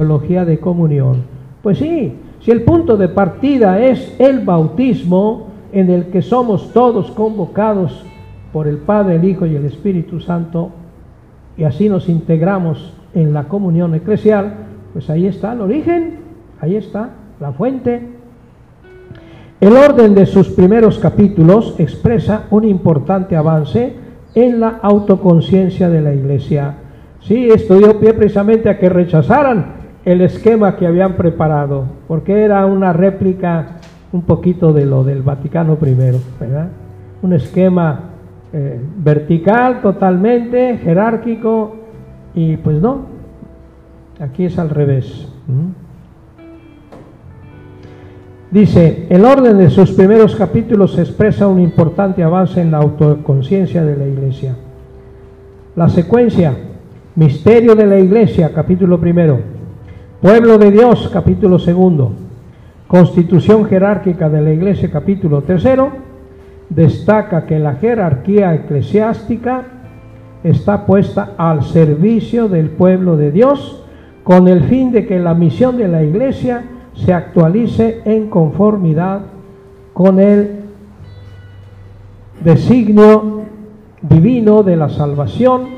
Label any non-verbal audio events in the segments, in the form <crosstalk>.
teología de comunión. Pues sí, si el punto de partida es el bautismo en el que somos todos convocados por el Padre, el Hijo y el Espíritu Santo, y así nos integramos en la comunión eclesial, pues ahí está el origen, ahí está la fuente. El orden de sus primeros capítulos expresa un importante avance en la autoconciencia de la Iglesia. Sí, esto dio pie precisamente a que rechazaran el esquema que habían preparado, porque era una réplica un poquito de lo del Vaticano I, ¿verdad? Un esquema eh, vertical totalmente, jerárquico, y pues no, aquí es al revés. Dice, el orden de sus primeros capítulos expresa un importante avance en la autoconciencia de la iglesia. La secuencia, misterio de la iglesia, capítulo primero, pueblo de Dios, capítulo segundo, constitución jerárquica de la iglesia, capítulo tercero, destaca que la jerarquía eclesiástica está puesta al servicio del pueblo de Dios con el fin de que la misión de la iglesia se actualice en conformidad con el designio divino de la salvación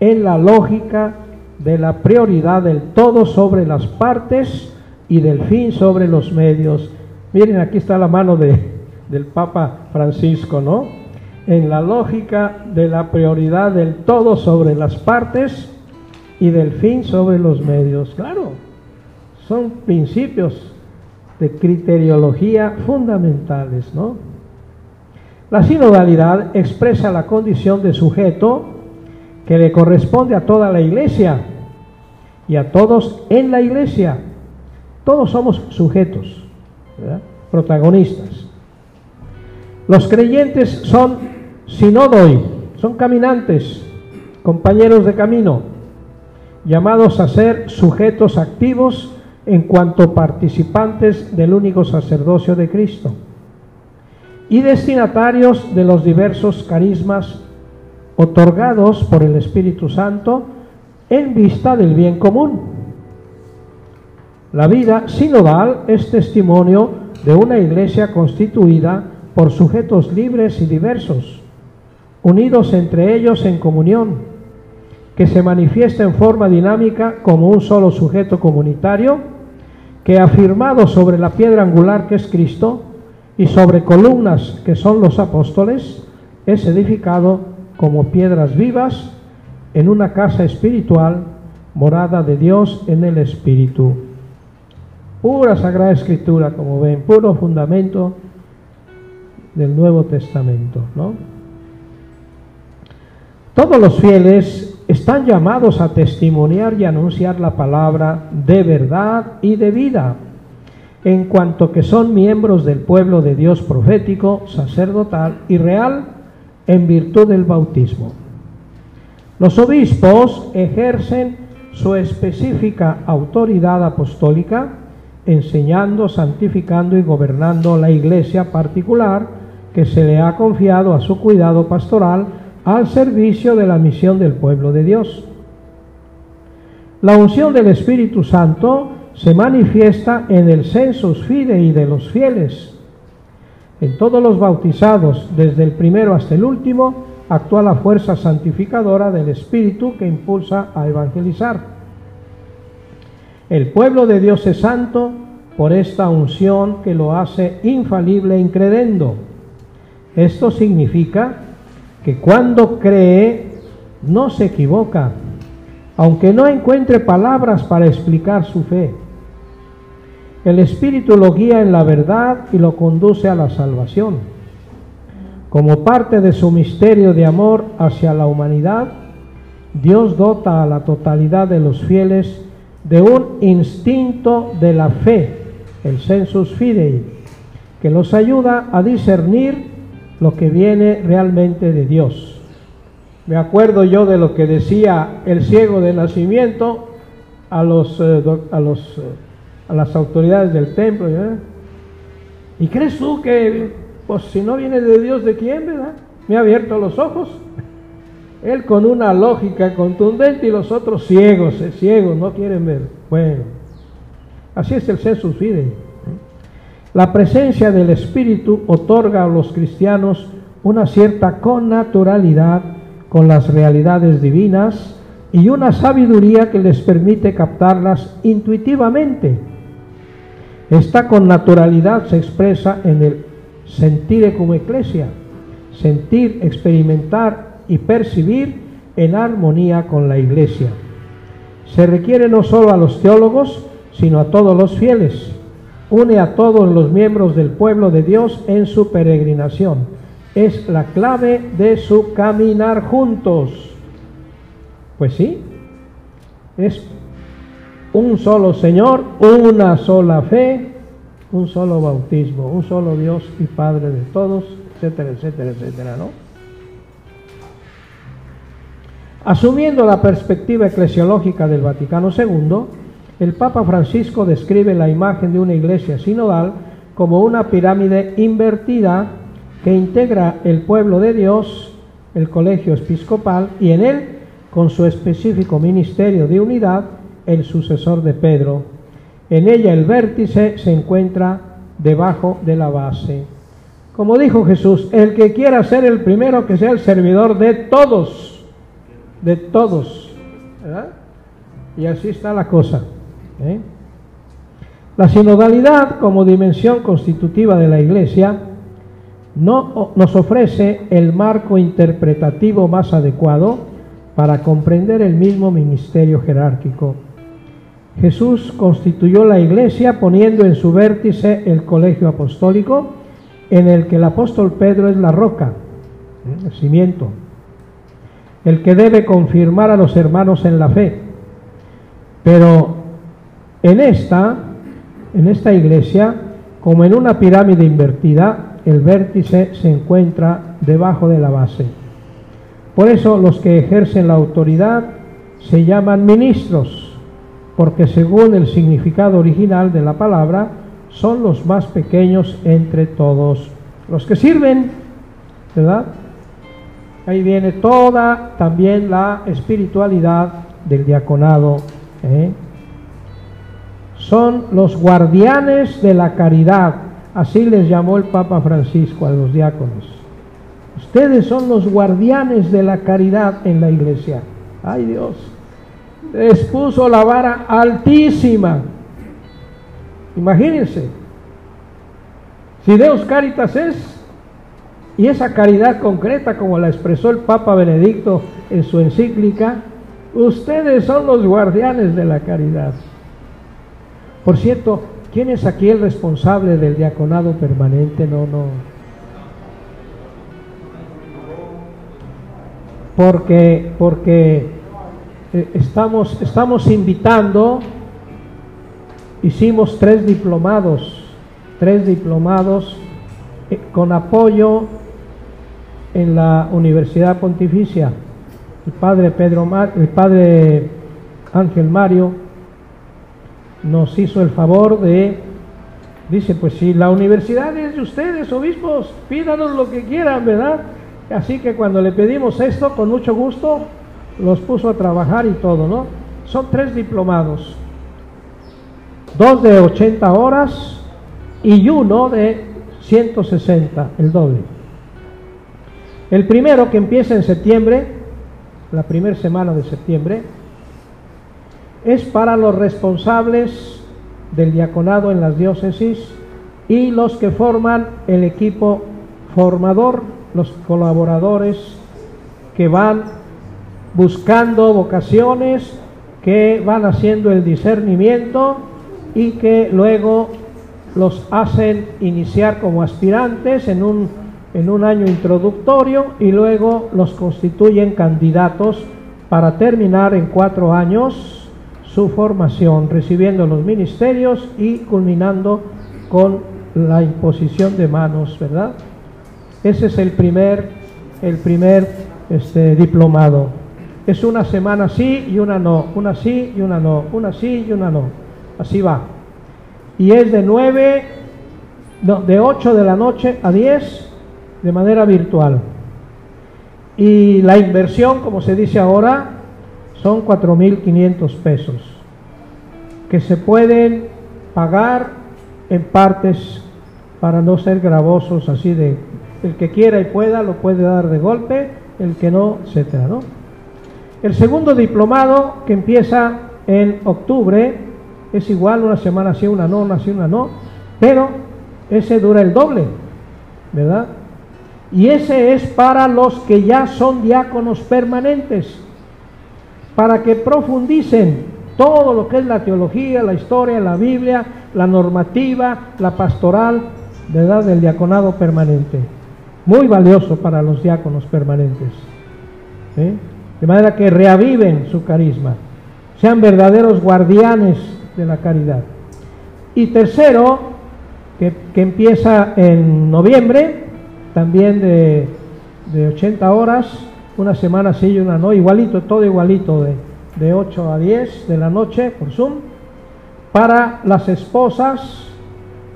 en la lógica de la prioridad del todo sobre las partes y del fin sobre los medios. Miren, aquí está la mano de, del Papa Francisco, ¿no? En la lógica de la prioridad del todo sobre las partes y del fin sobre los medios. Claro, son principios de criteriología fundamentales, ¿no? La sinodalidad expresa la condición de sujeto que le corresponde a toda la iglesia y a todos en la iglesia. Todos somos sujetos, protagonistas. Los creyentes son sinodoi, son caminantes, compañeros de camino, llamados a ser sujetos activos en cuanto participantes del único sacerdocio de Cristo y destinatarios de los diversos carismas otorgados por el Espíritu Santo en vista del bien común. La vida sinodal es testimonio de una iglesia constituida por sujetos libres y diversos, unidos entre ellos en comunión, que se manifiesta en forma dinámica como un solo sujeto comunitario, que afirmado sobre la piedra angular que es Cristo y sobre columnas que son los apóstoles, es edificado como piedras vivas en una casa espiritual, morada de Dios en el Espíritu. Pura Sagrada Escritura, como ven, puro fundamento del Nuevo Testamento, ¿no? Todos los fieles están llamados a testimoniar y anunciar la palabra de verdad y de vida, en cuanto que son miembros del pueblo de Dios profético, sacerdotal y real, en virtud del bautismo. Los obispos ejercen su específica autoridad apostólica, enseñando, santificando y gobernando la iglesia particular que se le ha confiado a su cuidado pastoral al servicio de la misión del pueblo de Dios. La unción del Espíritu Santo se manifiesta en el census fidei de los fieles. En todos los bautizados, desde el primero hasta el último, actúa la fuerza santificadora del Espíritu que impulsa a evangelizar. El pueblo de Dios es santo por esta unción que lo hace infalible e incredendo. Esto significa que cuando cree no se equivoca, aunque no encuentre palabras para explicar su fe. El Espíritu lo guía en la verdad y lo conduce a la salvación. Como parte de su misterio de amor hacia la humanidad, Dios dota a la totalidad de los fieles de un instinto de la fe, el sensus fidei, que los ayuda a discernir lo que viene realmente de Dios. Me acuerdo yo de lo que decía el ciego de nacimiento a, los, eh, a, los, eh, a las autoridades del templo. ¿Y crees tú que, pues si no viene de Dios, ¿de quién, verdad? Me ha abierto los ojos. Él con una lógica contundente y los otros ciegos, eh, ciegos, no quieren ver. Bueno, así es el sensus fide. La presencia del Espíritu otorga a los cristianos una cierta connaturalidad con las realidades divinas y una sabiduría que les permite captarlas intuitivamente. Esta connaturalidad se expresa en el sentir como iglesia, sentir, experimentar y percibir en armonía con la iglesia. Se requiere no solo a los teólogos, sino a todos los fieles. Une a todos los miembros del pueblo de Dios en su peregrinación. Es la clave de su caminar juntos. Pues sí, es un solo Señor, una sola fe, un solo bautismo, un solo Dios y Padre de todos, etcétera, etcétera, etcétera, ¿no? Asumiendo la perspectiva eclesiológica del Vaticano II, el Papa Francisco describe la imagen de una iglesia sinodal como una pirámide invertida que integra el pueblo de Dios, el colegio episcopal y en él, con su específico ministerio de unidad, el sucesor de Pedro. En ella el vértice se encuentra debajo de la base. Como dijo Jesús, el que quiera ser el primero, que sea el servidor de todos de todos. Y así está la cosa. ¿eh? La sinodalidad como dimensión constitutiva de la Iglesia no, nos ofrece el marco interpretativo más adecuado para comprender el mismo ministerio jerárquico. Jesús constituyó la Iglesia poniendo en su vértice el colegio apostólico, en el que el apóstol Pedro es la roca, ¿eh? el cimiento, el que debe confirmar a los hermanos en la fe. Pero en esta, en esta iglesia, como en una pirámide invertida, el vértice se encuentra debajo de la base. Por eso los que ejercen la autoridad se llaman ministros, porque según el significado original de la palabra, son los más pequeños entre todos. Los que sirven, ¿verdad? ahí viene toda también la espiritualidad del diaconado. ¿eh? Son los guardianes de la caridad, así les llamó el Papa Francisco a los diáconos. Ustedes son los guardianes de la caridad en la iglesia. Ay Dios, les puso la vara altísima. Imagínense, si Deus Caritas es y esa caridad concreta, como la expresó el Papa Benedicto en su encíclica, ustedes son los guardianes de la caridad. Por cierto, ¿quién es aquí el responsable del diaconado permanente? No, no. Porque, porque eh, estamos, estamos invitando, hicimos tres diplomados, tres diplomados eh, con apoyo en la Universidad Pontificia. El padre Pedro el padre Ángel Mario nos hizo el favor de dice, pues si la universidad es de ustedes, obispos, pídanos lo que quieran, ¿verdad? Así que cuando le pedimos esto, con mucho gusto, los puso a trabajar y todo, ¿no? Son tres diplomados, dos de 80 horas y uno de 160, el doble. El primero que empieza en septiembre, la primera semana de septiembre, es para los responsables del diaconado en las diócesis y los que forman el equipo formador, los colaboradores que van buscando vocaciones, que van haciendo el discernimiento y que luego los hacen iniciar como aspirantes en un en un año introductorio y luego los constituyen candidatos para terminar en cuatro años su formación, recibiendo los ministerios y culminando con la imposición de manos, ¿verdad? Ese es el primer, el primer este, diplomado. Es una semana sí y una no, una sí y una no, una sí y una no. Así va. Y es de nueve, no, de 8 de la noche a 10 de manera virtual. Y la inversión, como se dice ahora, son 4.500 pesos. que se pueden pagar en partes para no ser gravosos así de el que quiera y pueda lo puede dar de golpe, el que no, etcétera, ¿no? El segundo diplomado que empieza en octubre es igual, una semana sí, una no, una sí, una no, pero ese dura el doble, ¿verdad? Y ese es para los que ya son diáconos permanentes, para que profundicen todo lo que es la teología, la historia, la Biblia, la normativa, la pastoral, ¿verdad? Del diaconado permanente. Muy valioso para los diáconos permanentes. ¿eh? De manera que reaviven su carisma, sean verdaderos guardianes de la caridad. Y tercero, que, empieza en noviembre, también de, de, 80 horas, una semana sí y una no, igualito, todo igualito, de, de 8 a 10 de la noche por Zoom, para las esposas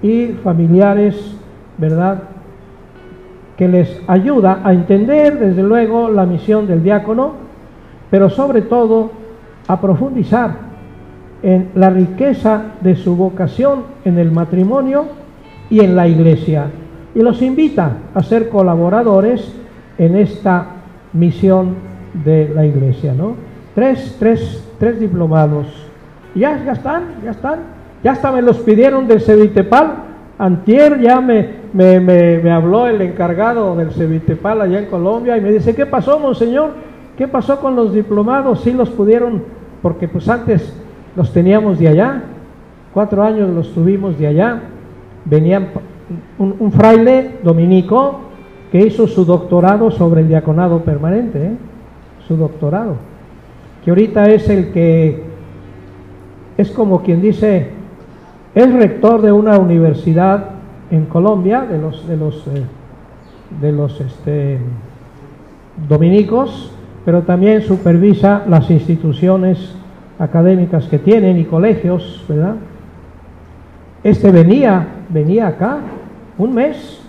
y familiares, ¿verdad? Que les ayuda a entender, desde luego, la misión del diácono, pero sobre todo a profundizar en la riqueza de su vocación en el matrimonio y en la iglesia. Y los invita a ser colaboradores en esta misión de la iglesia, ¿no? Tres, tres, tres diplomados. Ya, ya están, ya están. Ya hasta me los pidieron del Cevitepal. Antier ya me, me, me, habló el encargado del Cevitepal allá en Colombia y me dice, ¿qué pasó, monseñor? ¿Qué pasó con los diplomados? Sí los pudieron, porque pues antes los teníamos de allá. Cuatro años los tuvimos de allá. Venían un, fraile dominico que hizo su doctorado sobre el diaconado permanente, ¿eh? su doctorado, que ahorita es el que es como quien dice, es rector de una universidad en Colombia, de los, de los, eh, de los este, dominicos, pero también supervisa las instituciones académicas que tienen y colegios, ¿verdad? Este venía, venía acá un mes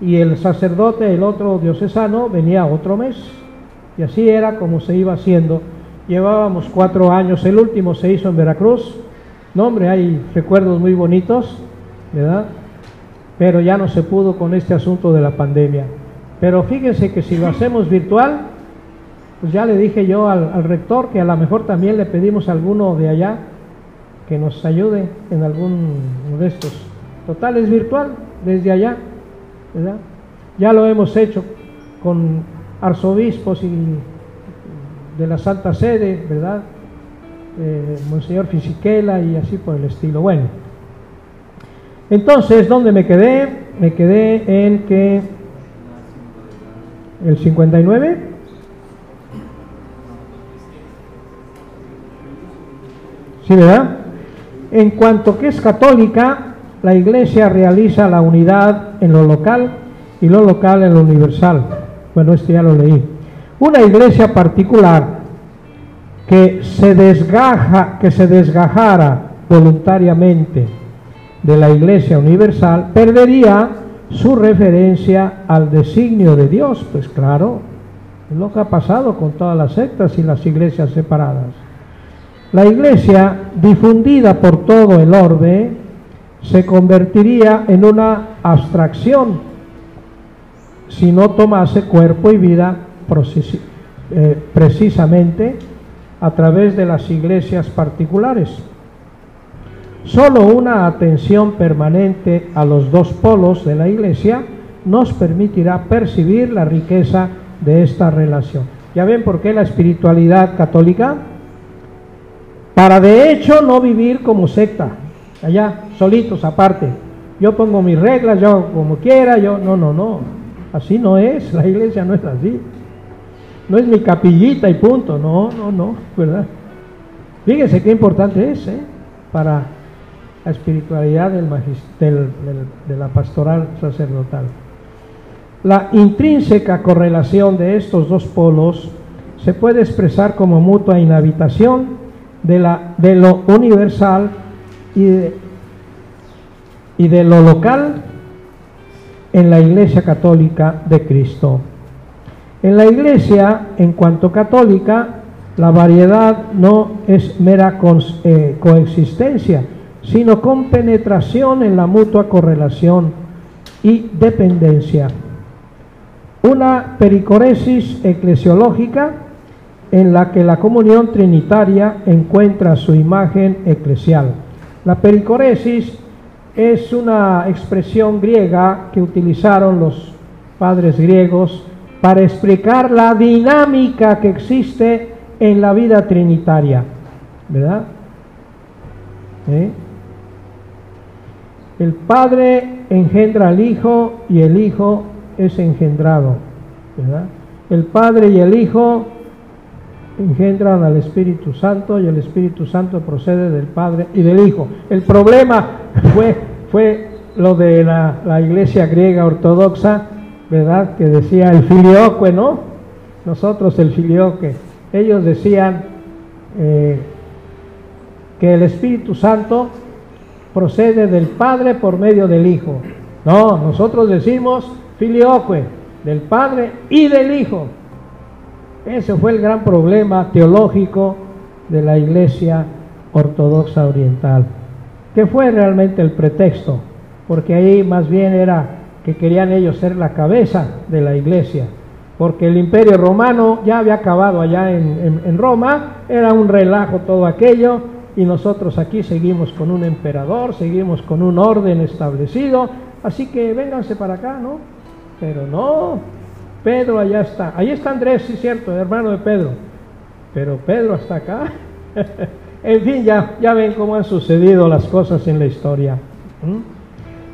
y el sacerdote, el otro diocesano, venía otro mes. Y así era como se iba haciendo. Llevábamos cuatro años, el último se hizo en Veracruz. No, hombre, hay recuerdos muy bonitos, ¿verdad? Pero ya no se pudo con este asunto de la pandemia. Pero fíjense que si lo hacemos virtual, pues ya le dije yo al, rector que a lo mejor también le pedimos a alguno de allá que nos ayude en alguno de estos. Total, es virtual desde allá. Ya lo hemos hecho con arzobispos y de la Santa Sede, ¿verdad? Eh, Monseñor Fisiquela y así por el estilo. Bueno, entonces, ¿dónde me quedé? Me quedé en que el 59. Sí, ¿verdad? En cuanto que es católica, la Iglesia realiza la unidad en lo local y lo local en lo universal. Bueno, este ya lo leí. Una iglesia particular que se desgaja, que se desgajara voluntariamente de la iglesia universal, perdería su referencia al designio de Dios. Pues claro, es lo que ha pasado con todas las sectas y las iglesias separadas. La iglesia, difundida por todo el orbe, se convertiría en una abstracción si no tomase cuerpo y vida eh, precisamente a través de las iglesias particulares. Solo una atención permanente a los dos polos de la iglesia nos permitirá percibir la riqueza de esta relación. ¿Ya ven por qué la espiritualidad católica? Para de hecho no vivir como secta, allá, solitos, aparte. Yo pongo mis reglas, yo como quiera, yo, no, no, no. Así no es, <laughs> la iglesia no es así. No es mi capillita y punto, no, no, no, ¿verdad? Fíjense qué importante es, ¿eh? Para la espiritualidad del, de la pastoral sacerdotal. La intrínseca correlación de estos dos polos se puede expresar como mutua inhabitación de, la, de lo universal y de, y de lo local en la Iglesia Católica de Cristo. En la Iglesia, en cuanto católica, La variedad no es mera eh, coexistencia, sino con penetración en la mutua correlación y dependencia. Una pericoresis eclesiológica en la que la comunión trinitaria encuentra su imagen eclesial. La pericoresis es una expresión griega que utilizaron los padres griegos para explicar la dinámica que existe en la vida trinitaria, ¿verdad? ¿Eh? El Padre engendra al Hijo y el Hijo es engendrado, ¿verdad? El Padre y el Hijo engendran al Espíritu Santo y el Espíritu Santo procede del Padre y del Hijo. El problema fue, fue lo de la, iglesia griega ortodoxa, ¿verdad? Que decía el filioque, ¿no? Nosotros el filioque. Ellos decían eh, que el Espíritu Santo procede del Padre por medio del Hijo. No, nosotros decimos filioque, del Padre y del Hijo. Ese fue el gran problema teológico de la Iglesia Ortodoxa Oriental, que fue realmente el pretexto, porque ahí más bien era que querían ellos ser la cabeza de la Iglesia, porque el imperio romano ya había acabado allá en, Roma, era un relajo todo aquello, y nosotros aquí seguimos con un emperador, seguimos con un orden establecido, así que vénganse para acá, ¿no? Pero no, Pedro allá está. Ahí está Andrés, sí cierto, hermano de Pedro. Pero Pedro está acá. <laughs> en fin, ya, ya ven cómo han sucedido las cosas en la historia.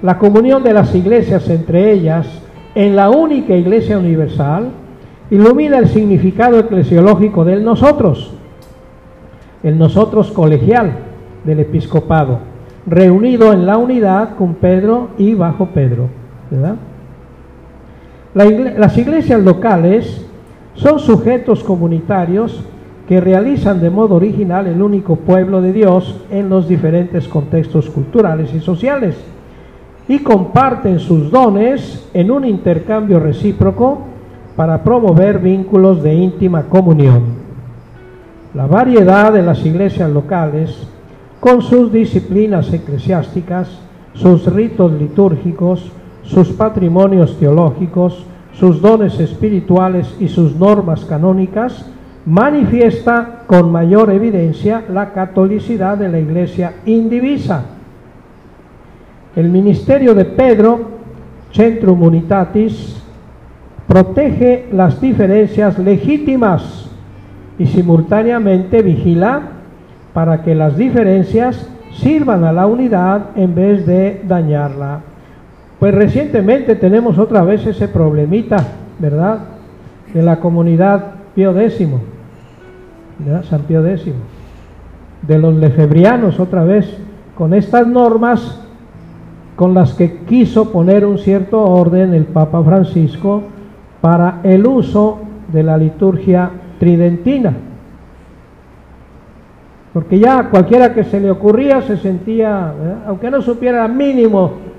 La comunión de las iglesias entre ellas en la única iglesia universal ilumina el significado eclesiológico del nosotros, el nosotros colegial del episcopado, reunido en la unidad con Pedro y bajo Pedro. ¿verdad? Las iglesias locales son sujetos comunitarios que realizan de modo original el único pueblo de Dios en los diferentes contextos culturales y sociales y comparten sus dones en un intercambio recíproco para promover vínculos de íntima comunión. La variedad de las iglesias locales, con sus disciplinas eclesiásticas, sus ritos litúrgicos, sus patrimonios teológicos, sus dones espirituales y sus normas canónicas, manifiesta con mayor evidencia la catolicidad de la Iglesia indivisa. El ministerio de Pedro, Centrum Unitatis, protege las diferencias legítimas y simultáneamente vigila para que las diferencias sirvan a la unidad en vez de dañarla. Pues recientemente tenemos otra vez ese problemita, ¿verdad? De la comunidad Pío X, ¿verdad? San Pío X, de los lefebrianos otra vez, con estas normas con las que quiso poner un cierto orden el Papa Francisco para el uso de la liturgia tridentina. Porque ya cualquiera que se le ocurría se sentía, aunque no supiera mínimo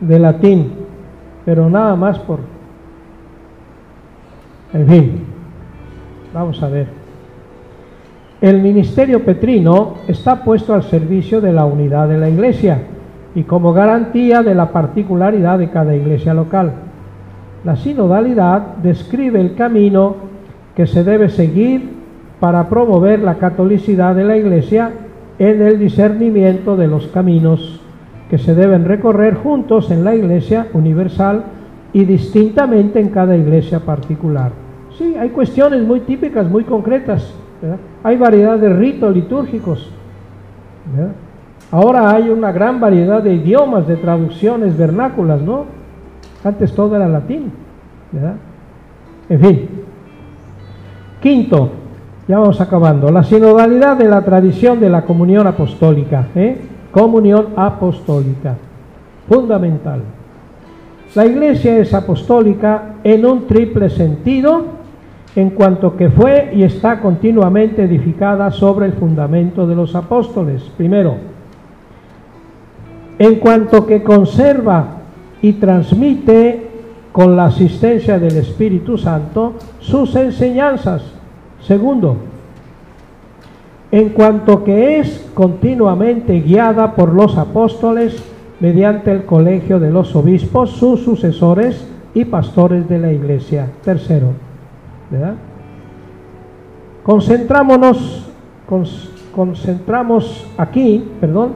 de latín, pero nada más por... En fin, vamos a ver. El ministerio petrino está puesto al servicio de la unidad de la iglesia y como garantía de la particularidad de cada iglesia local. La sinodalidad describe el camino que se debe seguir para promover la catolicidad de la iglesia en el discernimiento de los caminos que se deben recorrer juntos en la iglesia universal y distintamente en cada iglesia particular. Sí, hay cuestiones muy típicas, muy concretas. Hay variedad de ritos litúrgicos. Ahora hay una gran variedad de idiomas, de traducciones vernáculas, ¿no? Antes todo era latín. En fin. Quinto, ya vamos acabando, la sinodalidad de la tradición de la comunión apostólica. ¿eh? Comunión apostólica, fundamental. La iglesia es apostólica en un triple sentido, en cuanto que fue y está continuamente edificada sobre el fundamento de los apóstoles. Primero, en cuanto que conserva y transmite con la asistencia del Espíritu Santo sus enseñanzas. Segundo, en cuanto que es continuamente guiada por los apóstoles mediante el colegio de los obispos, sus sucesores y pastores de la iglesia. Tercero, ¿verdad? Concentrámonos, concentramos aquí, perdón,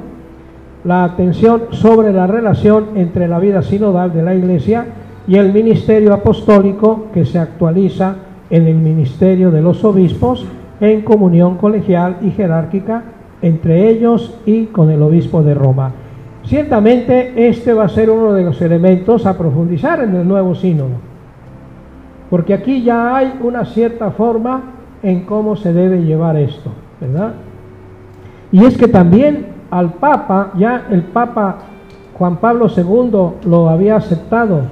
la atención sobre la relación entre la vida sinodal de la iglesia y el ministerio apostólico que se actualiza en el ministerio de los obispos en comunión colegial y jerárquica entre ellos y con el obispo de Roma. Ciertamente este va a ser uno de los elementos a profundizar en el nuevo sínodo, porque aquí ya hay una cierta forma en cómo se debe llevar esto, ¿verdad? Y es que también al Papa, ya el Papa Juan Pablo II lo había aceptado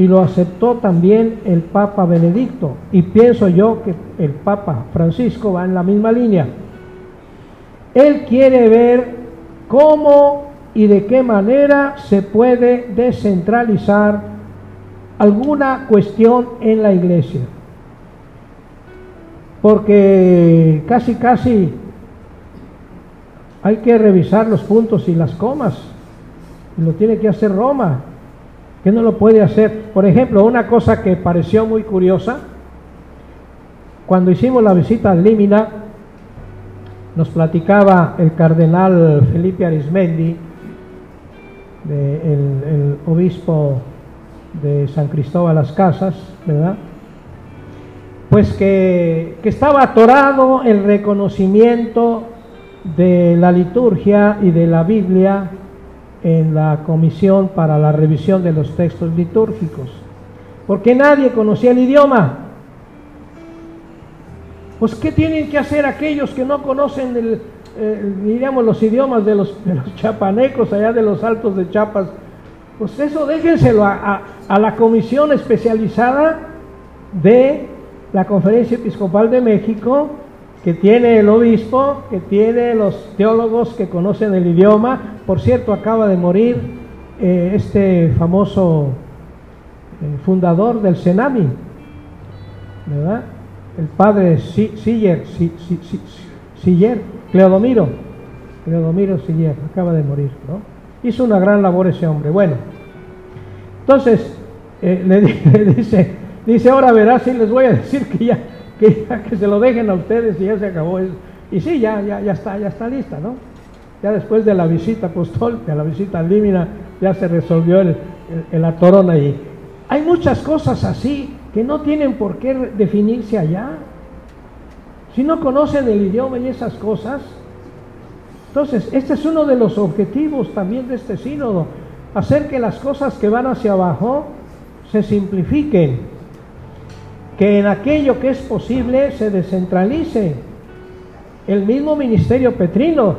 y lo aceptó también el Papa Benedicto, y pienso yo que el Papa Francisco va en la misma línea. Él quiere ver cómo y de qué manera se puede descentralizar alguna cuestión en la iglesia. Porque casi, casi hay que revisar los puntos y las comas. Y lo tiene que hacer Roma, que no lo puede hacer. Por ejemplo, una cosa que pareció muy curiosa, cuando hicimos la visita al Límina, nos platicaba el cardenal Felipe Arismendi, el, obispo de San Cristóbal Las Casas, ¿verdad? Pues que, que estaba atorado el reconocimiento de la liturgia y de la Biblia en la comisión para la revisión de los textos litúrgicos, porque nadie conocía el idioma. Pues, ¿qué tienen que hacer aquellos que no conocen el, diríamos, los idiomas de los, chapanecos allá de los altos de Chiapas, pues eso déjenselo a, la comisión especializada de la Conferencia Episcopal de México, que tiene el obispo, que tiene los teólogos que conocen el idioma. Por cierto, acaba de morir eh, este famoso eh, fundador del Senami, ¿verdad? El padre Siller, Siller Cleodomiro, Cleodomiro Siller, acaba de morir, ¿no? Hizo una gran labor ese hombre. Bueno, entonces eh, le, <laughs> dice, dice, ahora verás si les voy a decir que ya, que que se lo dejen a ustedes y ya se acabó eso. Y sí, ya, ya, ya está, ya está lista, ¿no? Ya después de la visita apostólica, la visita límina, ya se resolvió el, el, atorón ahí. Hay muchas cosas así que no tienen por qué definirse allá. Si no conocen el idioma y esas cosas, entonces este es uno de los objetivos también de este sínodo, hacer que las cosas que van hacia abajo se simplifiquen, que en aquello que es posible se descentralice. El mismo ministerio petrino,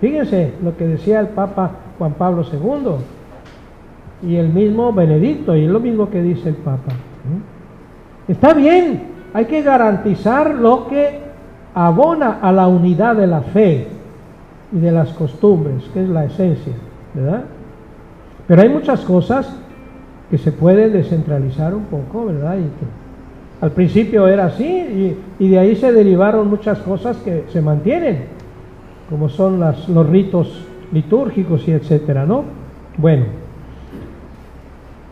fíjense lo que decía el Papa Juan Pablo II y el mismo Benedicto, y es lo mismo que dice el Papa. Está bien, hay que garantizar lo que abona a la unidad de la fe y de las costumbres, que es la esencia, ¿verdad? Pero hay muchas cosas que se pueden descentralizar un poco, ¿verdad? Al principio era así y, de ahí se derivaron muchas cosas que se mantienen, como son los ritos litúrgicos y etcétera, ¿no? Bueno,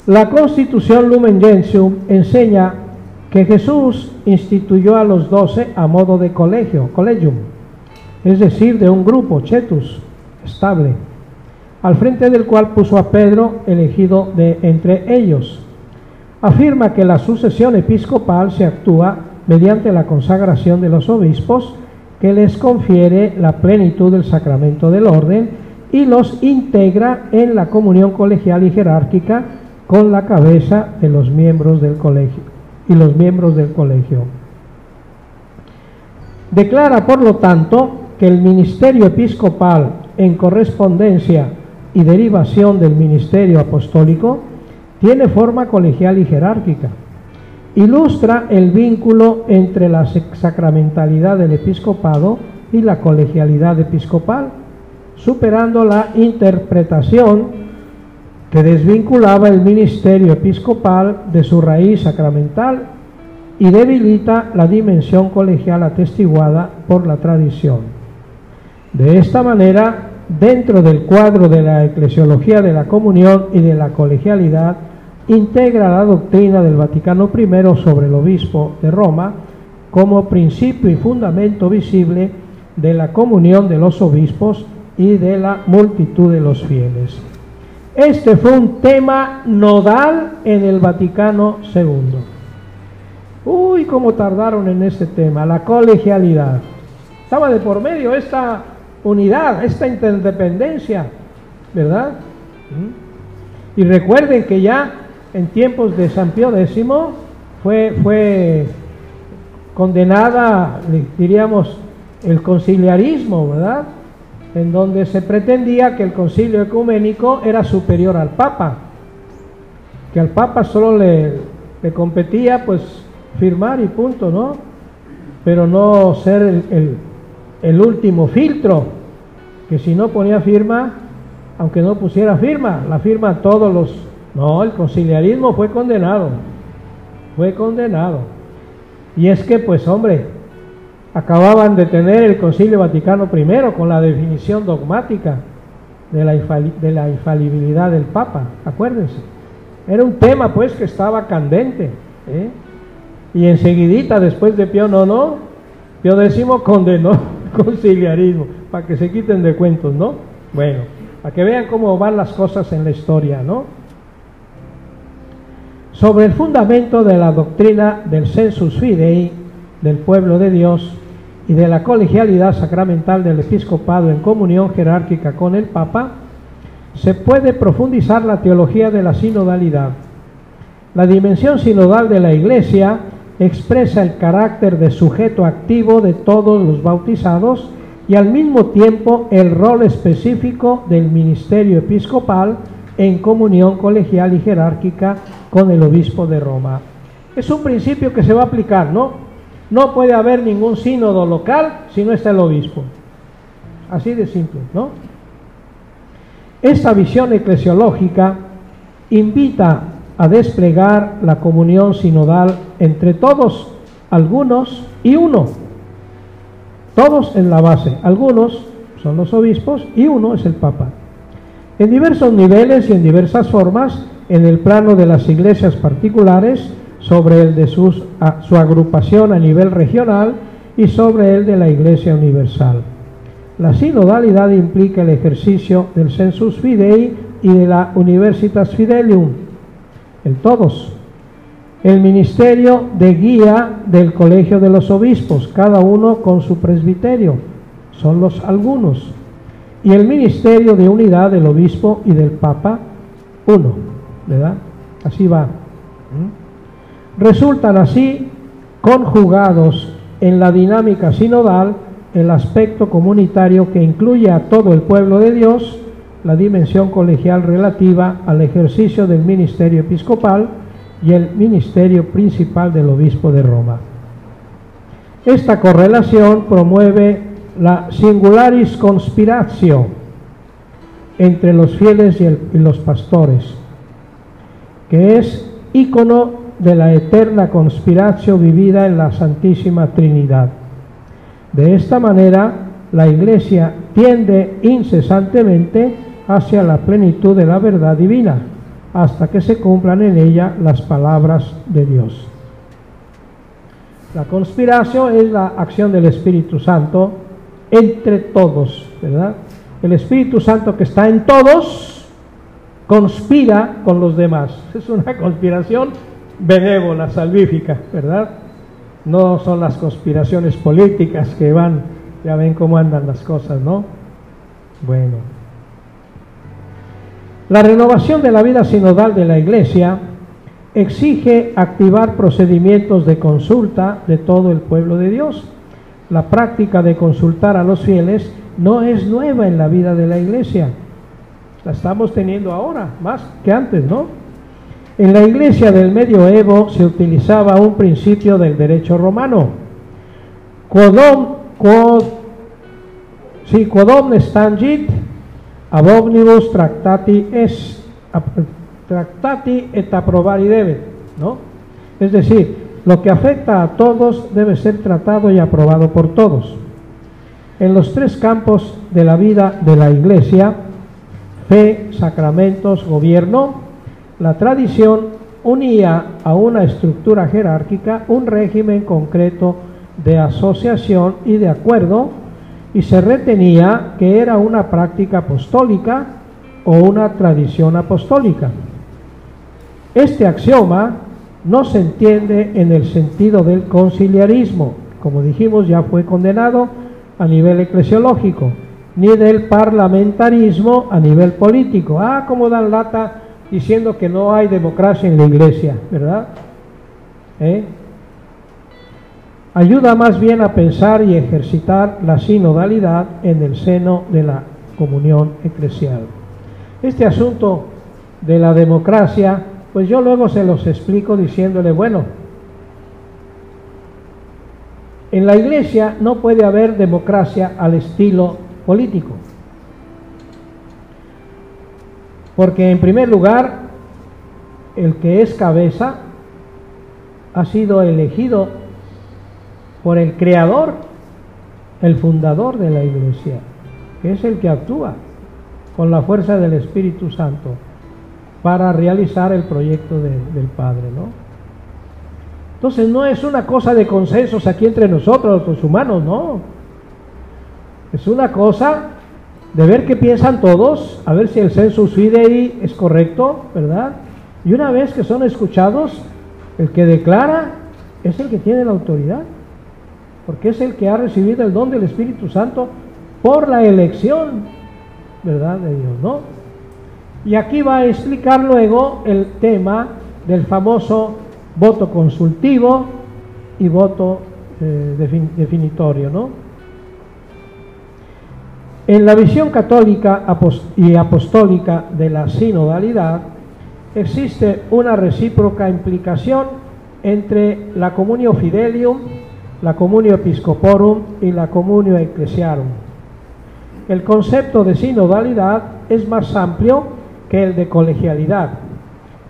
la Constitución Lumen Gentium enseña que Jesús instituyó a los doce a modo de colegio, collegium, es decir, de un grupo, chetus, estable, al frente del cual puso a Pedro elegido de entre ellos. Afirma que la sucesión episcopal se actúa mediante la consagración de los obispos, que les confiere la plenitud del sacramento del orden y los integra en la comunión colegial y jerárquica con la cabeza de los miembros del colegio y los miembros del colegio. Declara, por lo tanto, que el ministerio episcopal, en correspondencia y derivación del ministerio apostólico, tiene forma colegial y jerárquica. Ilustra el vínculo entre la sacramentalidad del episcopado y la colegialidad episcopal, superando la interpretación que desvinculaba el ministerio episcopal de su raíz sacramental y debilita la dimensión colegial atestiguada por la tradición. De esta manera, dentro del cuadro de la eclesiología de la comunión y de la colegialidad, integra la doctrina del Vaticano I sobre el obispo de Roma como principio y fundamento visible de la comunión de los obispos y de la multitud de los fieles. Este fue un tema nodal en el Vaticano II. Uy, cómo tardaron en este tema, la colegialidad. Estaba de por medio esta unidad, esta interdependencia, ¿verdad? ¿Mm? Y recuerden que ya en tiempos de San Pío X fue, fue condenada, diríamos, el conciliarismo, ¿verdad? En donde se pretendía que el concilio ecuménico era superior al Papa, que al Papa solo le, le competía pues firmar y punto, ¿no? Pero no ser el, el último filtro, que si no ponía firma, aunque no pusiera firma, la firma todos los... No, el conciliarismo fue condenado, fue condenado. Y es que, pues hombre, acababan de tener el Concilio Vaticano I con la definición dogmática de la, infalibilidad del Papa, acuérdense. Era un tema pues que estaba candente. ¿eh? Y enseguidita, después de Pío IX, Pío X condenó <laughs> el conciliarismo, para que se quiten de cuentos, ¿no? Bueno, para que vean cómo van las cosas en la historia, ¿no? Sobre el fundamento de la doctrina del sensus fidei del pueblo de Dios y de la colegialidad sacramental del episcopado en comunión jerárquica con el Papa, se puede profundizar la teología de la sinodalidad. La dimensión sinodal de la Iglesia expresa el carácter de sujeto activo de todos los bautizados y al mismo tiempo el rol específico del ministerio episcopal en comunión colegial y jerárquica con el obispo de Roma. Es un principio que se va a aplicar, ¿no? No puede haber ningún sínodo local si no está el obispo. Así de simple, ¿no? Esta visión eclesiológica invita a desplegar la comunión sinodal entre todos, algunos y uno. Todos en la base, algunos son los obispos y uno es el Papa. En diversos niveles y en diversas formas, en el plano de las iglesias particulares, sobre el de su agrupación a nivel regional y sobre el de la Iglesia Universal. La sinodalidad implica el ejercicio del sensus fidei y de la universitas fidelium, el todos. El ministerio de guía del colegio de los obispos, cada uno con su presbiterio, son los algunos. Y el ministerio de unidad del obispo y del papa, uno, ¿verdad? Así va. ¿Mm? Resultan así conjugados en la dinámica sinodal el aspecto comunitario que incluye a todo el pueblo de Dios, la dimensión colegial relativa al ejercicio del ministerio episcopal y el ministerio principal del obispo de Roma. Esta correlación promueve la singularis conspiratio entre los fieles y, y los pastores, que es ícono de la eterna conspiratio vivida en la Santísima Trinidad. De esta manera, la Iglesia tiende incesantemente hacia la plenitud de la verdad divina, hasta que se cumplan en ella las palabras de Dios. La conspiración es la acción del Espíritu Santo entre todos, ¿verdad? El Espíritu Santo que está en todos conspira con los demás. Es una conspiración benévola, salvífica, ¿verdad? No son las conspiraciones políticas que van, ya ven cómo andan las cosas, ¿no? Bueno. La renovación de la vida sinodal de la Iglesia exige activar procedimientos de consulta de todo el pueblo de Dios. La práctica de consultar a los fieles no es nueva en la vida de la Iglesia. La estamos teniendo ahora, más que antes, ¿no? En la Iglesia del medioevo se utilizaba un principio del derecho romano. Quodom, quod, si quodom stangit omnibus tractati es tractati et y debe, ¿no? Es decir, lo que afecta a todos debe ser tratado y aprobado por todos. en los tres campos de la vida de la Iglesia, fe, sacramentos, gobierno, la tradición unía a una estructura jerárquica un régimen concreto de asociación y de acuerdo y se retenía que era una práctica apostólica o una tradición apostólica. Este axioma no se entiende en el sentido del conciliarismo, como dijimos ya fue condenado a nivel eclesiológico, ni del parlamentarismo a nivel político. Ah, como dan lata diciendo que no hay democracia en la iglesia, ¿verdad? ¿Eh? Ayuda más bien a pensar y ejercitar la sinodalidad en el seno de la comunión eclesial. Este asunto de la democracia, pues yo luego se los explico diciéndole, bueno, en la iglesia no puede haber democracia al estilo político. Porque en primer lugar, el que es cabeza ha sido elegido por el creador, el fundador de la iglesia, que es el que actúa con la fuerza del Espíritu Santo para realizar el proyecto del Padre, ¿no? Entonces no es una cosa de consensos aquí entre nosotros, los humanos, no. Es una cosa de ver qué piensan todos, a ver si el census fidei es correcto, ¿verdad? Y una vez que son escuchados, el que declara es el que tiene la autoridad, porque es el que ha recibido el don del Espíritu Santo por la elección, ¿verdad? De Dios, ¿no? Y aquí va a explicar luego el tema del famoso voto consultivo y voto eh, definitorio, ¿no? En la visión católica y apostólica de la sinodalidad existe una recíproca implicación entre la comunio fidelium, la comunio episcoporum y la comunio ecclesiarum. El concepto de sinodalidad es más amplio que el de colegialidad,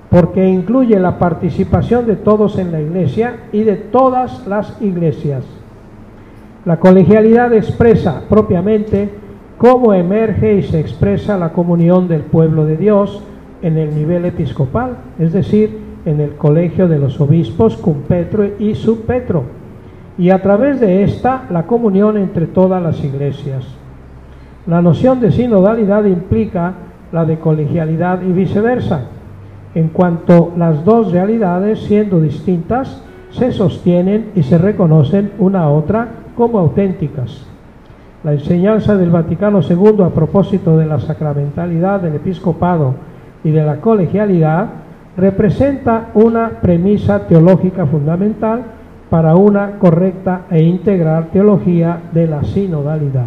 porque incluye la participación de todos en la iglesia y de todas las iglesias. La colegialidad expresa propiamente cómo emerge y se expresa la comunión del pueblo de Dios en el nivel episcopal, es decir, en el colegio de los obispos cum Petro y sub Petro, y a través de esta la comunión entre todas las iglesias. La noción de sinodalidad implica la de colegialidad y viceversa, en cuanto las dos realidades, siendo distintas, se sostienen y se reconocen una a otra como auténticas. La enseñanza del Vaticano II a propósito de la sacramentalidad del episcopado y de la colegialidad representa una premisa teológica fundamental para una correcta e integral teología de la sinodalidad.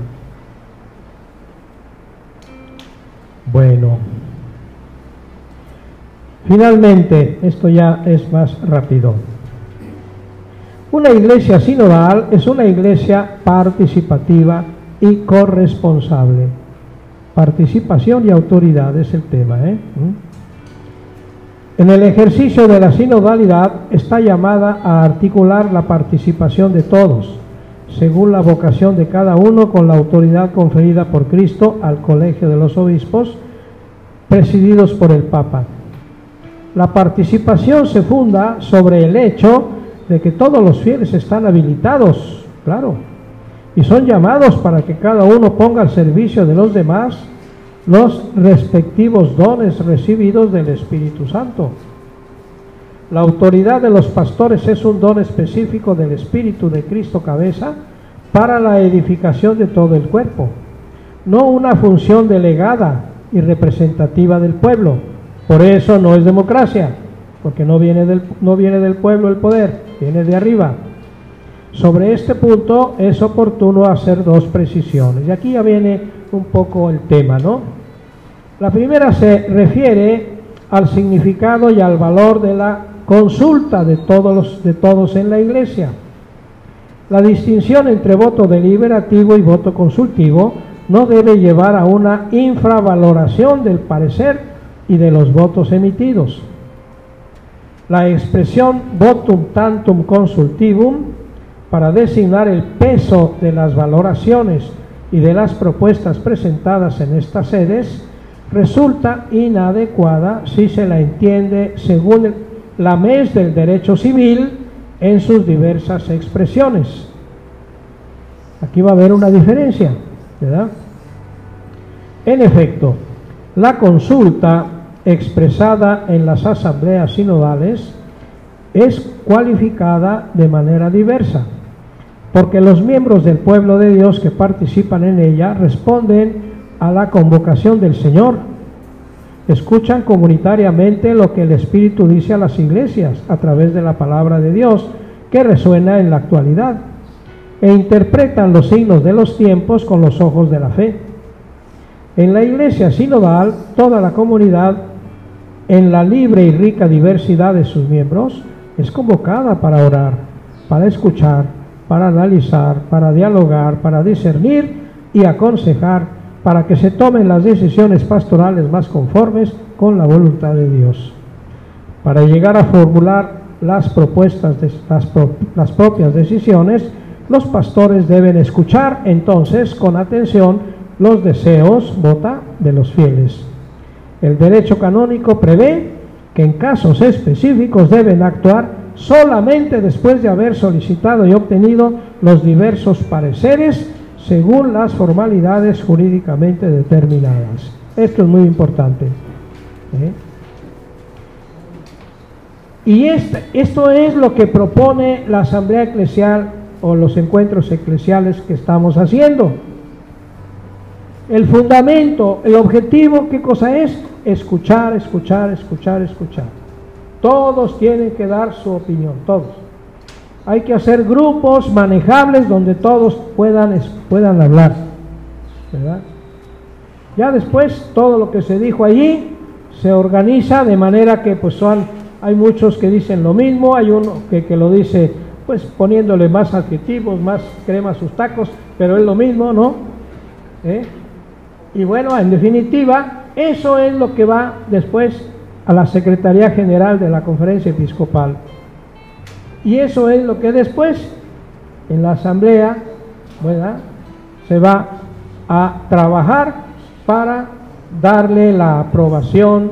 Bueno, finalmente, esto ya es más rápido. Una iglesia sinodal es una iglesia participativa y corresponsable. Participación y autoridad es el tema. ¿eh? ¿Mm? En el ejercicio de la sinodalidad está llamada a articular la participación de todos, según la vocación de cada uno con la autoridad conferida por Cristo al colegio de los obispos, presididos por el Papa. La participación se funda sobre el hecho de que todos los fieles están habilitados, claro, y son llamados para que cada uno ponga al servicio de los demás los respectivos dones recibidos del Espíritu Santo. La autoridad de los pastores es un don específico del Espíritu de Cristo cabeza para la edificación de todo el cuerpo, no una función delegada y representativa del pueblo. Por eso no es democracia, porque no viene del, no viene del pueblo el poder, viene de arriba. Sobre este punto es oportuno hacer dos precisiones. Y aquí ya viene un poco el tema, ¿no? La primera se refiere al significado y al valor de la consulta de todos, de todos en la iglesia. La distinción entre voto deliberativo y voto consultivo no debe llevar a una infravaloración del parecer y de los votos emitidos. La expresión votum tantum consultivum para designar el peso de las valoraciones y de las propuestas presentadas en estas sedes resulta inadecuada si se la entiende según la mes del derecho civil en sus diversas expresiones. Aquí va a haber una diferencia, ¿verdad? En efecto, la consulta expresada en las asambleas sinodales es cualificada de manera diversa, porque los miembros del pueblo de Dios que participan en ella responden a la convocación del Señor, escuchan comunitariamente lo que el Espíritu dice a las iglesias a través de la palabra de Dios que resuena en la actualidad, e interpretan los signos de los tiempos con los ojos de la fe. En la iglesia sinodal, toda la comunidad, en la libre y rica diversidad de sus miembros, es convocada para orar, para escuchar, para analizar, para dialogar, para discernir y aconsejar, para que se tomen las decisiones pastorales más conformes con la voluntad de Dios. Para llegar a formular las propuestas, de, las, las propias decisiones, los pastores deben escuchar entonces con atención los deseos, vota, de los fieles. El derecho canónico prevé que en casos específicos deben actuar solamente después de haber solicitado y obtenido los diversos pareceres según las formalidades jurídicamente determinadas. Esto es muy importante. ¿eh? Y este, esto es lo que propone la Asamblea Eclesial o los encuentros eclesiales que estamos haciendo. El fundamento, el objetivo, ¿qué cosa es? Escuchar, escuchar, escuchar, escuchar. Todos tienen que dar su opinión, todos. Hay que hacer grupos manejables donde todos puedan, puedan hablar. ¿verdad? Ya después, todo lo que se dijo allí se organiza de manera que pues son, hay muchos que dicen lo mismo, hay uno que, que lo dice pues poniéndole más adjetivos, más crema a sus tacos, pero es lo mismo, ¿no? ¿Eh? Y bueno, en definitiva, eso es lo que va después a la Secretaría General de la Conferencia Episcopal. Y eso es lo que después en la Asamblea se va a trabajar para darle la aprobación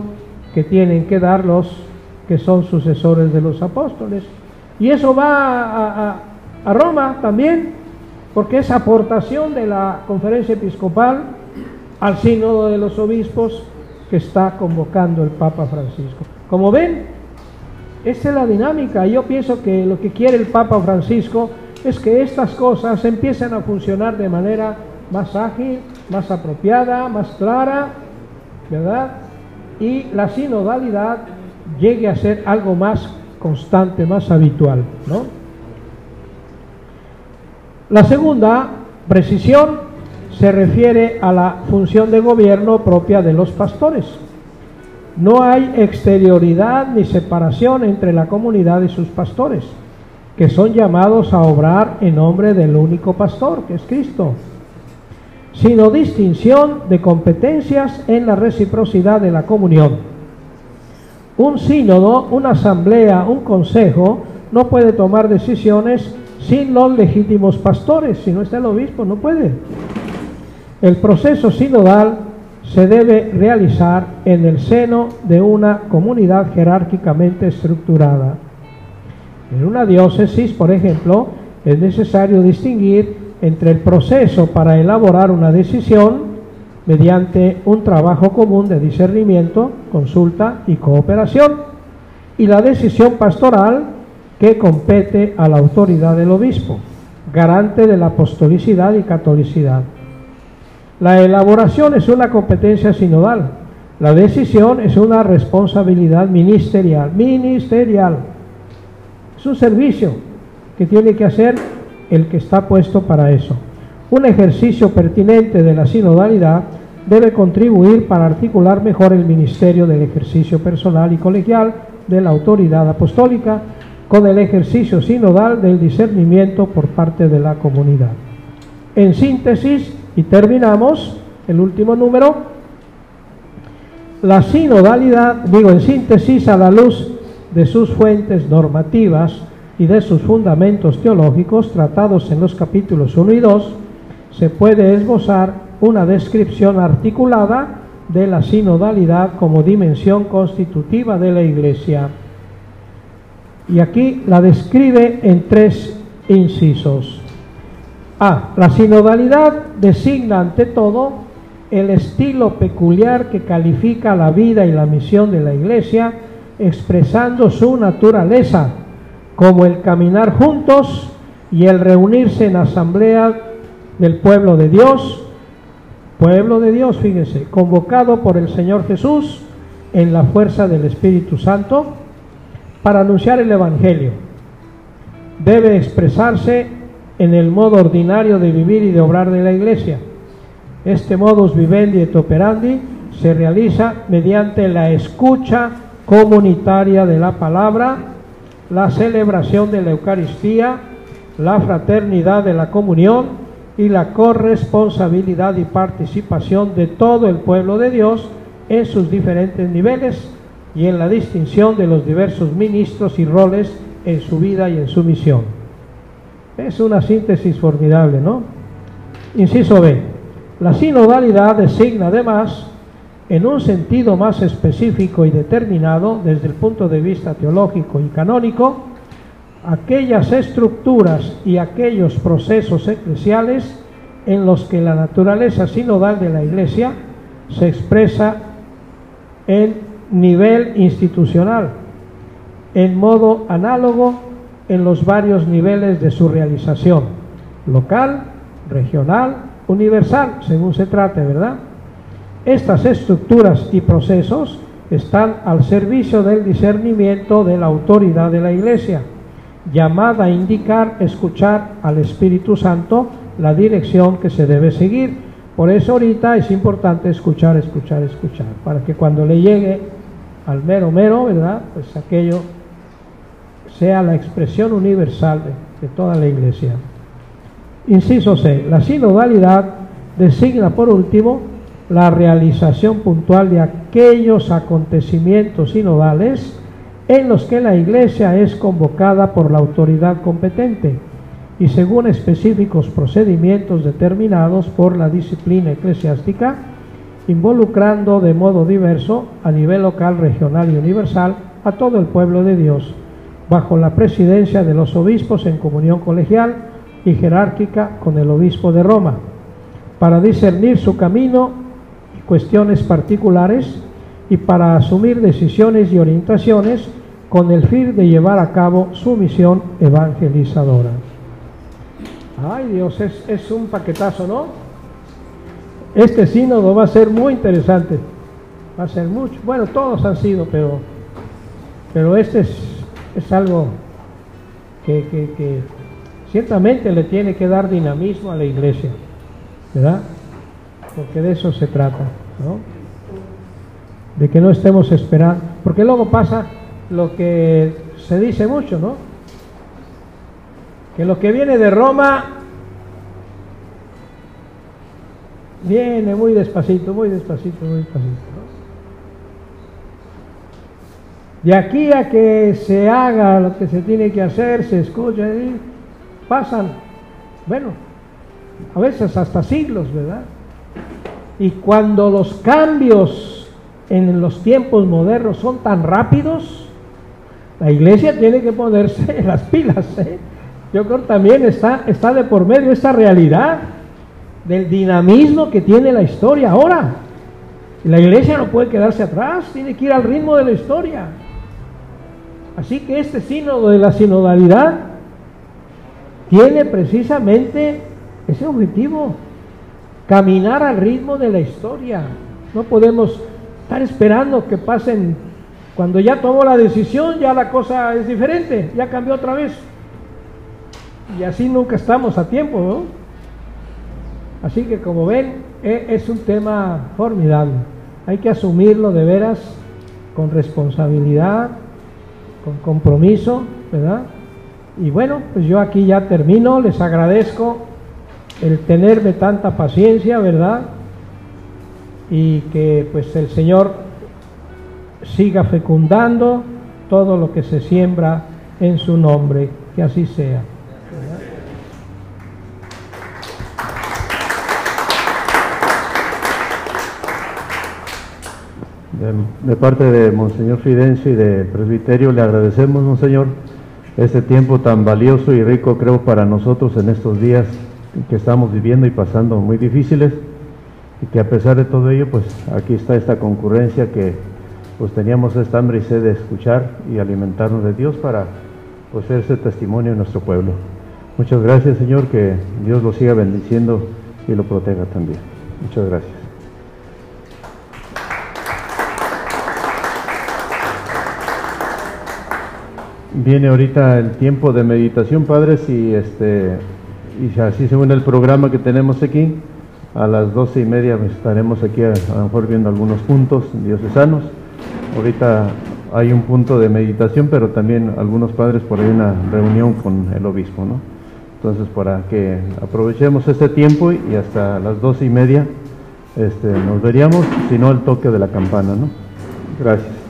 que tienen que dar los que son sucesores de los apóstoles. Y eso va a, Roma también, porque es aportación de la conferencia episcopal al sínodo de los obispos que está convocando el Papa Francisco. Como ven, esa es la dinámica. Yo pienso que lo que quiere el Papa Francisco es que estas cosas empiecen a funcionar de manera más ágil, más apropiada, más clara, ¿verdad? Y la sinodalidad llegue a ser algo más constante, más habitual, ¿no? La segunda precisión se refiere a la función de gobierno propia de los pastores. No hay exterioridad ni separación entre la comunidad y sus pastores, que son llamados a obrar en nombre del único pastor, que es Cristo, sino distinción de competencias en la reciprocidad de la comunión. Un sínodo, una asamblea, un consejo no puede tomar decisiones sin los legítimos pastores, si no está el obispo, no puede. El proceso sinodal se debe realizar en el seno de una comunidad jerárquicamente estructurada. En una diócesis, por ejemplo, es necesario distinguir entre el proceso para elaborar una decisión mediante un trabajo común de discernimiento, consulta y cooperación, y la decisión pastoral que compete a la autoridad del obispo, garante de la apostolicidad y catolicidad. La elaboración es una competencia sinodal. La decisión es una responsabilidad ministerial. Ministerial. Es un servicio que tiene que hacer el que está puesto para eso. Un ejercicio pertinente de la sinodalidad debe contribuir para articular mejor el ministerio del ejercicio personal y colegial de la autoridad apostólica con el ejercicio sinodal del discernimiento por parte de la comunidad. En síntesis, y terminamos el último número. La sinodalidad, digo en síntesis, a la luz de sus fuentes normativas y de sus fundamentos teológicos tratados en los capítulos 1 y 2, se puede esbozar una descripción articulada de la sinodalidad como dimensión constitutiva de la Iglesia. Y aquí la describe en tres incisos. A. La sinodalidad designa ante todo el estilo peculiar que califica la vida y la misión de la Iglesia, expresando su naturaleza como el caminar juntos y el reunirse en asamblea del pueblo de Dios, pueblo de Dios, fíjense, convocado por el Señor Jesús en la fuerza del Espíritu Santo para anunciar el Evangelio. Debe expresarse en el modo ordinario de vivir y de obrar de la iglesia. Este modus vivendi et operandi se realiza mediante la escucha comunitaria de la palabra, la celebración de la Eucaristía, la fraternidad de la comunión, y la corresponsabilidad y participación de todo el pueblo de Dios en sus diferentes niveles y en la distinción de los diversos ministros y roles en su vida y en su misión. Es una síntesis formidable, ¿no? Inciso B. La sinodalidad designa además, en un sentido más específico y determinado desde el punto de vista teológico y canónico, aquellas estructuras y aquellos procesos eclesiales en los que la naturaleza sinodal de la Iglesia se expresa en nivel institucional, en modo análogo en los varios niveles de su realización, local, regional, universal, según se trate, ¿verdad? Estas estructuras y procesos están al servicio del discernimiento de la autoridad de la Iglesia llamada a indicar, escuchar al Espíritu Santo la dirección que se debe seguir. Por eso ahorita es importante escuchar, escuchar, escuchar, para que cuando le llegue al mero mero, ¿verdad? Pues aquello sea la expresión universal de, toda la iglesia. Inciso C. La sinodalidad designa por último la realización puntual de aquellos acontecimientos sinodales en los que la Iglesia es convocada por la autoridad competente y según específicos procedimientos determinados por la disciplina eclesiástica, involucrando de modo diverso a nivel local, regional y universal a todo el pueblo de Dios, bajo la presidencia de los obispos en comunión colegial y jerárquica con el obispo de Roma, para discernir su camino y cuestiones particulares y para asumir decisiones y orientaciones con el fin de llevar a cabo su misión evangelizadora. Ay Dios, es, es un paquetazo, ¿no? Este sínodo va a ser muy interesante. Va a ser mucho. Bueno, todos han sido, pero, pero este es, es algo que, ciertamente le tiene que dar dinamismo a la iglesia, ¿verdad? Porque de eso se trata, ¿no? de que no estemos esperando, porque luego pasa lo que se dice mucho, ¿no? Que lo que viene de Roma viene muy despacito, muy despacito, muy despacito. ¿no? De aquí a que se haga lo que se tiene que hacer, se escucha, y pasan, bueno, a veces hasta siglos, ¿verdad? Y cuando los cambios en los tiempos modernos son tan rápidos, la iglesia tiene que ponerse <laughs> las pilas. ¿eh? Yo creo que también está, está de por medio esta realidad del dinamismo que tiene la historia ahora. La iglesia no puede quedarse atrás, tiene que ir al ritmo de la historia. Así que este sínodo de la sinodalidad tiene precisamente ese objetivo, caminar al ritmo de la historia. No podemos estar esperando que pasen, cuando ya tomó la decisión, ya la cosa es diferente, ya cambió otra vez. Y así nunca estamos a tiempo, ¿no? Así que como ven, e, es un tema formidable. Hay que asumirlo de veras con responsabilidad, con compromiso, ¿verdad? Y bueno, pues yo aquí ya termino, les agradezco el tenerme tanta paciencia, ¿verdad? y que pues el Señor siga fecundando todo lo que se siembra en su nombre, que así sea. De, parte de Monseñor Fidencio y de Presbiterio le agradecemos, Monseñor, este tiempo tan valioso y rico, creo, para nosotros en estos días que estamos viviendo y pasando muy difíciles y que a pesar de todo ello, pues aquí está esta concurrencia que pues teníamos esta hambre y sed de escuchar y alimentarnos de Dios para pues ser ese testimonio en nuestro pueblo. Muchas gracias, Señor, que Dios lo siga bendiciendo y lo proteja también. Muchas gracias. Viene ahorita el tiempo de meditación, padres, y este y así según el programa que tenemos aquí, a las doce y media estaremos aquí a, lo mejor viendo algunos puntos diocesanos. Ahorita hay un punto de meditación, pero también algunos padres por ahí una reunión con el obispo, ¿no? Entonces, para que aprovechemos este tiempo y hasta las doce y media este, nos veríamos, si no el toque de la campana, ¿no? Gracias.